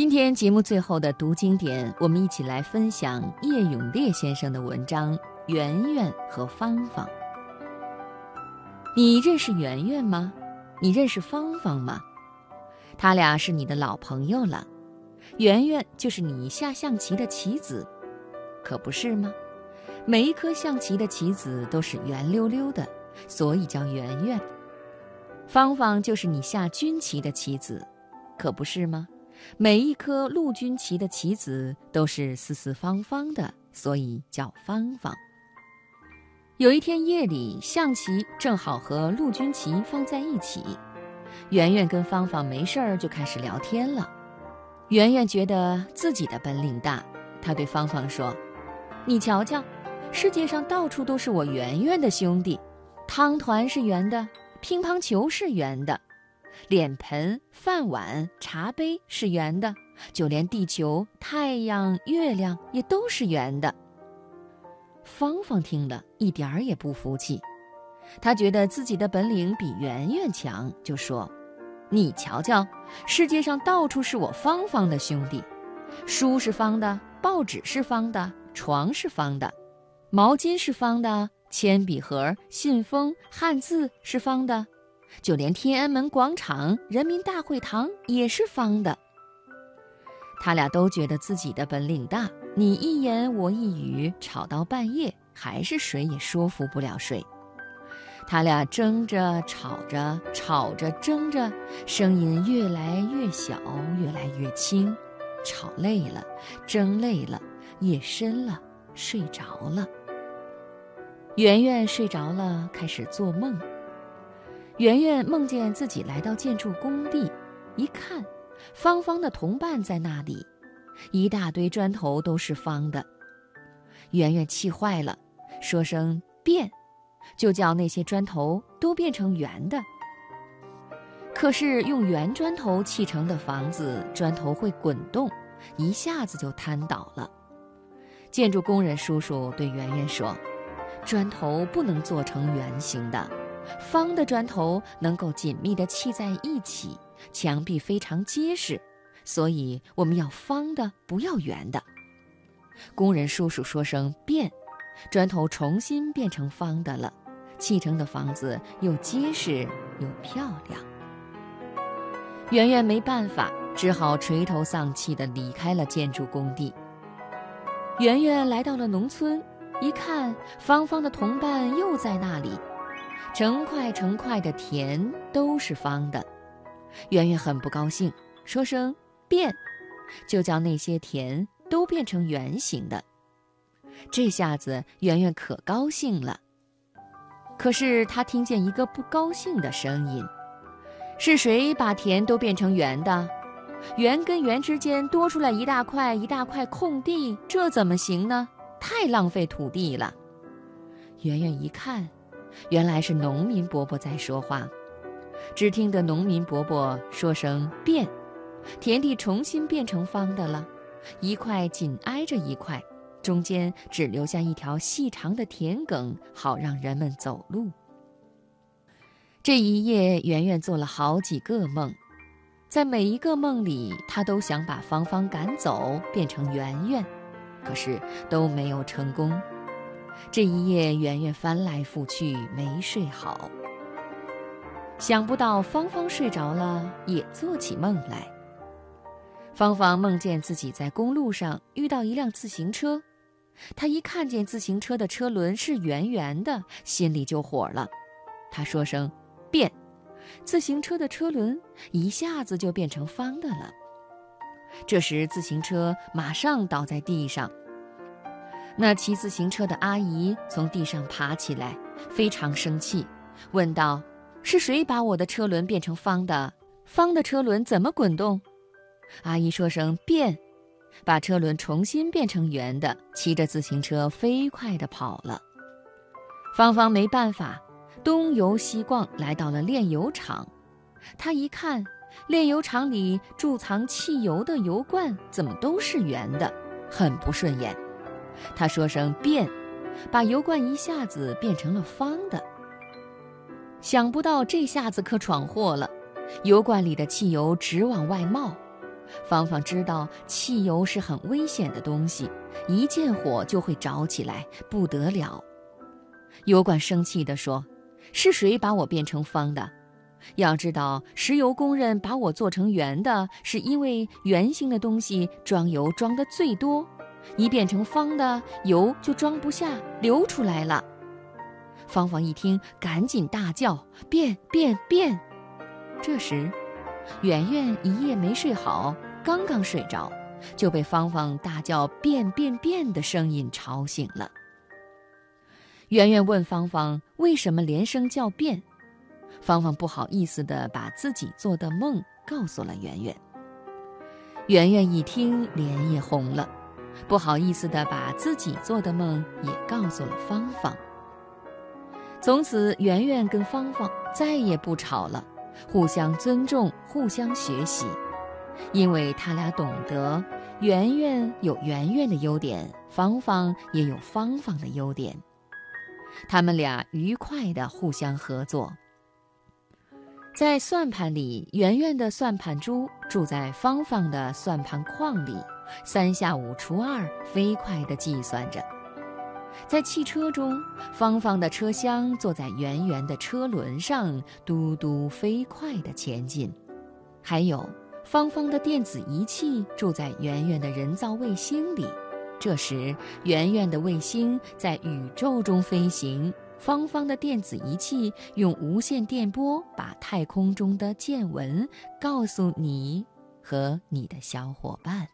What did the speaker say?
今天节目最后的读经典，我们一起来分享叶永烈先生的文章《圆圆和芳芳》。你认识圆圆吗？你认识芳芳吗？他俩是你的老朋友了。圆圆就是你下象棋的棋子，可不是吗？每一颗象棋的棋子都是圆溜溜的，所以叫圆圆。芳芳就是你下军棋的棋子，可不是吗？每一颗陆军棋的棋子都是四四方方的，所以叫芳芳。有一天夜里，象棋正好和陆军棋放在一起，圆圆跟芳芳没事儿就开始聊天了。圆圆觉得自己的本领大，她对芳芳说：“你瞧瞧，世界上到处都是我圆圆的兄弟，汤团是圆的，乒乓球是圆的。”脸盆、饭碗、茶杯是圆的，就连地球、太阳、月亮也都是圆的。芳芳听了一点儿也不服气，她觉得自己的本领比圆圆强，就说：“你瞧瞧，世界上到处是我芳芳的兄弟，书是方的，报纸是方的，床是方的，毛巾是方的，铅笔盒、信封、汉字是方的。”就连天安门广场、人民大会堂也是方的。他俩都觉得自己的本领大，你一言我一语，吵到半夜，还是谁也说服不了谁。他俩争着吵着，吵着争着，声音越来越小，越来越轻。吵累了，争累了，夜深了，睡着了。圆圆睡着了，开始做梦。圆圆梦见自己来到建筑工地，一看，方方的同伴在那里，一大堆砖头都是方的。圆圆气坏了，说声“变”，就叫那些砖头都变成圆的。可是用圆砖头砌成的房子，砖头会滚动，一下子就瘫倒了。建筑工人叔叔对圆圆说：“砖头不能做成圆形的。”方的砖头能够紧密地砌在一起，墙壁非常结实，所以我们要方的，不要圆的。工人叔叔说声“变”，砖头重新变成方的了，砌成的房子又结实又漂亮。圆圆没办法，只好垂头丧气地离开了建筑工地。圆圆来到了农村，一看，芳芳的同伴又在那里。成块成块的田都是方的，圆圆很不高兴，说声“变”，就叫那些田都变成圆形的。这下子圆圆可高兴了。可是他听见一个不高兴的声音：“是谁把田都变成圆的？圆跟圆之间多出来一大块一大块空地，这怎么行呢？太浪费土地了。”圆圆一看。原来是农民伯伯在说话，只听得农民伯伯说声“变”，田地重新变成方的了，一块紧挨着一块，中间只留下一条细长的田埂，好让人们走路。这一夜，圆圆做了好几个梦，在每一个梦里，他都想把芳芳赶走，变成圆圆，可是都没有成功。这一夜，圆圆翻来覆去没睡好。想不到芳芳睡着了，也做起梦来。芳芳梦见自己在公路上遇到一辆自行车，她一看见自行车的车轮是圆圆的，心里就火了。她说声“变”，自行车的车轮一下子就变成方的了。这时，自行车马上倒在地上。那骑自行车的阿姨从地上爬起来，非常生气，问道：“是谁把我的车轮变成方的？方的车轮怎么滚动？”阿姨说声“变”，把车轮重新变成圆的，骑着自行车飞快地跑了。芳芳没办法，东游西逛，来到了炼油厂。她一看，炼油厂里贮藏汽油的油罐怎么都是圆的，很不顺眼。他说声“变”，把油罐一下子变成了方的。想不到这下子可闯祸了，油罐里的汽油直往外冒。芳芳知道汽油是很危险的东西，一见火就会着起来，不得了。油管生气地说：“是谁把我变成方的？要知道，石油工人把我做成圆的，是因为圆形的东西装油装的最多，一变成方的，油就装不下，流出来了。”芳芳一听，赶紧大叫：“变变变！”这时，圆圆一夜没睡好，刚刚睡着，就被芳芳大叫“变变变”的声音吵醒了。圆圆问芳芳：“为什么连声叫变？”芳芳不好意思地把自己做的梦告诉了圆圆。圆圆一听，脸也红了，不好意思地把自己做的梦也告诉了芳芳。从此，圆圆跟芳芳再也不吵了，互相尊重，互相学习，因为他俩懂得，圆圆有圆圆的优点，芳芳也有芳芳的优点。他们俩愉快地互相合作。在算盘里，圆圆的算盘珠住在芳芳的算盘框里，三下五除二，飞快地计算着。在汽车中，芳芳的车厢坐在圆圆的车轮上，嘟嘟飞快地前进。还有，芳芳的电子仪器住在圆圆的人造卫星里。这时，圆圆的卫星在宇宙中飞行，芳芳的电子仪器用无线电波把太空中的见闻告诉你和你的小伙伴。